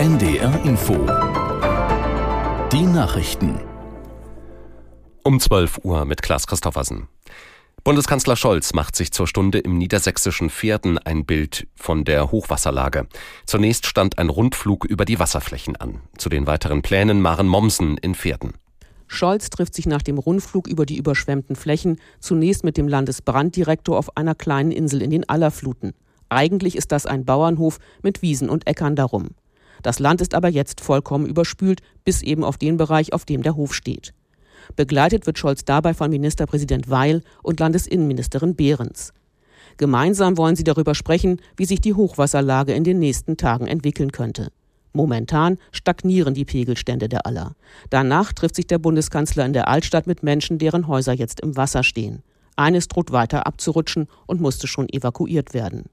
NDR Info. Die Nachrichten. Um 12 Uhr mit Klaas Christoffersen. Bundeskanzler Scholz macht sich zur Stunde im niedersächsischen Pferden ein Bild von der Hochwasserlage. Zunächst stand ein Rundflug über die Wasserflächen an. Zu den weiteren Plänen Maren Mommsen in Pferden. Scholz trifft sich nach dem Rundflug über die überschwemmten Flächen zunächst mit dem Landesbranddirektor auf einer kleinen Insel in den Allerfluten. Eigentlich ist das ein Bauernhof mit Wiesen und Äckern darum. Das Land ist aber jetzt vollkommen überspült, bis eben auf den Bereich, auf dem der Hof steht. Begleitet wird Scholz dabei von Ministerpräsident Weil und Landesinnenministerin Behrens. Gemeinsam wollen sie darüber sprechen, wie sich die Hochwasserlage in den nächsten Tagen entwickeln könnte. Momentan stagnieren die Pegelstände der Aller. Danach trifft sich der Bundeskanzler in der Altstadt mit Menschen, deren Häuser jetzt im Wasser stehen. Eines droht weiter abzurutschen und musste schon evakuiert werden.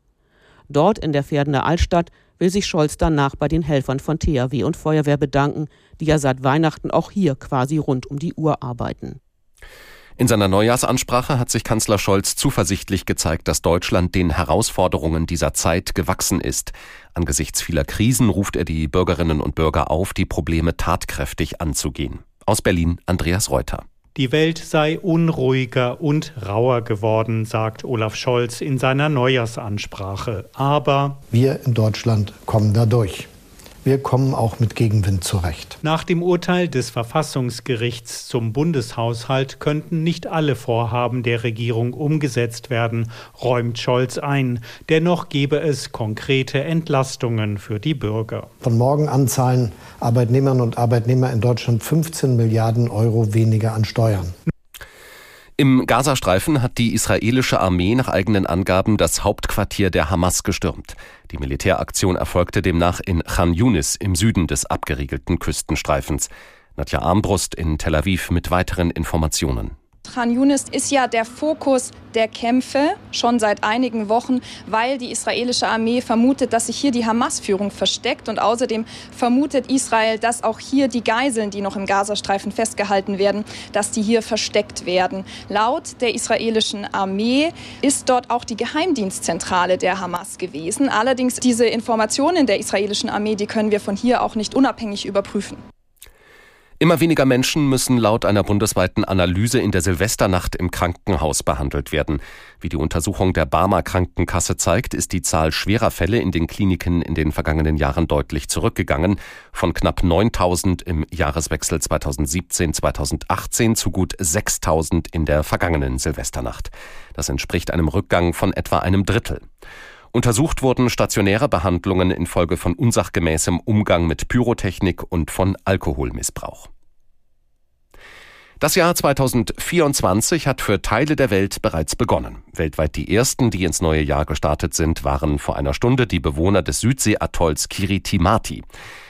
Dort in der Pferdener Altstadt will sich Scholz danach bei den Helfern von THW und Feuerwehr bedanken, die ja seit Weihnachten auch hier quasi rund um die Uhr arbeiten. In seiner Neujahrsansprache hat sich Kanzler Scholz zuversichtlich gezeigt, dass Deutschland den Herausforderungen dieser Zeit gewachsen ist. Angesichts vieler Krisen ruft er die Bürgerinnen und Bürger auf, die Probleme tatkräftig anzugehen. Aus Berlin Andreas Reuter. Die Welt sei unruhiger und rauer geworden, sagt Olaf Scholz in seiner Neujahrsansprache. Aber wir in Deutschland kommen da durch wir kommen auch mit Gegenwind zurecht. Nach dem Urteil des Verfassungsgerichts zum Bundeshaushalt könnten nicht alle Vorhaben der Regierung umgesetzt werden, räumt Scholz ein. Dennoch gebe es konkrete Entlastungen für die Bürger. Von morgen an zahlen Arbeitnehmerinnen und Arbeitnehmer in Deutschland 15 Milliarden Euro weniger an Steuern. Im Gazastreifen hat die israelische Armee nach eigenen Angaben das Hauptquartier der Hamas gestürmt. Die Militäraktion erfolgte demnach in Khan Yunis im Süden des abgeriegelten Küstenstreifens. Nadja Armbrust in Tel Aviv mit weiteren Informationen. Khan Yunis ist ja der Fokus der Kämpfe schon seit einigen Wochen, weil die israelische Armee vermutet, dass sich hier die Hamas-Führung versteckt und außerdem vermutet Israel, dass auch hier die Geiseln, die noch im Gazastreifen festgehalten werden, dass die hier versteckt werden. Laut der israelischen Armee ist dort auch die Geheimdienstzentrale der Hamas gewesen. Allerdings diese Informationen der israelischen Armee, die können wir von hier auch nicht unabhängig überprüfen. Immer weniger Menschen müssen laut einer bundesweiten Analyse in der Silvesternacht im Krankenhaus behandelt werden. Wie die Untersuchung der Barmer Krankenkasse zeigt, ist die Zahl schwerer Fälle in den Kliniken in den vergangenen Jahren deutlich zurückgegangen. Von knapp 9000 im Jahreswechsel 2017-2018 zu gut 6000 in der vergangenen Silvesternacht. Das entspricht einem Rückgang von etwa einem Drittel. Untersucht wurden stationäre Behandlungen infolge von unsachgemäßem Umgang mit Pyrotechnik und von Alkoholmissbrauch. Das Jahr 2024 hat für Teile der Welt bereits begonnen. Weltweit die ersten, die ins neue Jahr gestartet sind, waren vor einer Stunde die Bewohner des Südseeatolls Kiritimati.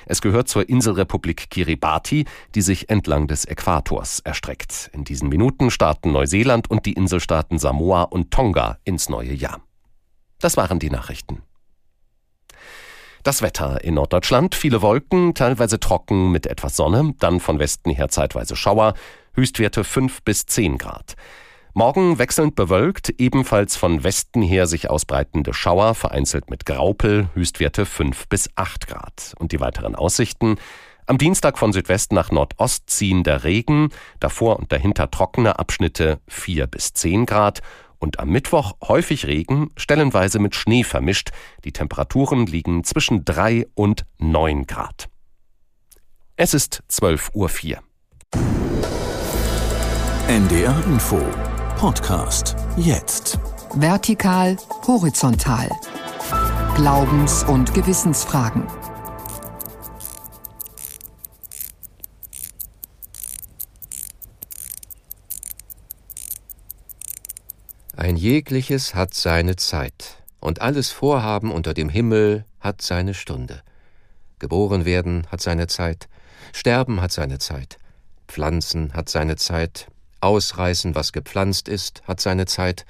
Es gehört zur Inselrepublik Kiribati, die sich entlang des Äquators erstreckt. In diesen Minuten starten Neuseeland und die Inselstaaten Samoa und Tonga ins neue Jahr. Das waren die Nachrichten. Das Wetter in Norddeutschland, viele Wolken, teilweise trocken mit etwas Sonne, dann von Westen her zeitweise Schauer, Höchstwerte 5 bis 10 Grad. Morgen wechselnd bewölkt, ebenfalls von Westen her sich ausbreitende Schauer, vereinzelt mit Graupel, Höchstwerte 5 bis 8 Grad. Und die weiteren Aussichten. Am Dienstag von Südwest nach Nordost ziehender Regen, davor und dahinter trockene Abschnitte 4 bis 10 Grad und am Mittwoch häufig Regen, stellenweise mit Schnee vermischt. Die Temperaturen liegen zwischen 3 und 9 Grad. Es ist 12.04 Uhr. NDR Info Podcast jetzt. Vertikal, horizontal. Glaubens- und Gewissensfragen. Ein jegliches hat seine Zeit, und alles Vorhaben unter dem Himmel hat seine Stunde. Geboren werden hat seine Zeit, Sterben hat seine Zeit, Pflanzen hat seine Zeit, Ausreißen, was gepflanzt ist, hat seine Zeit,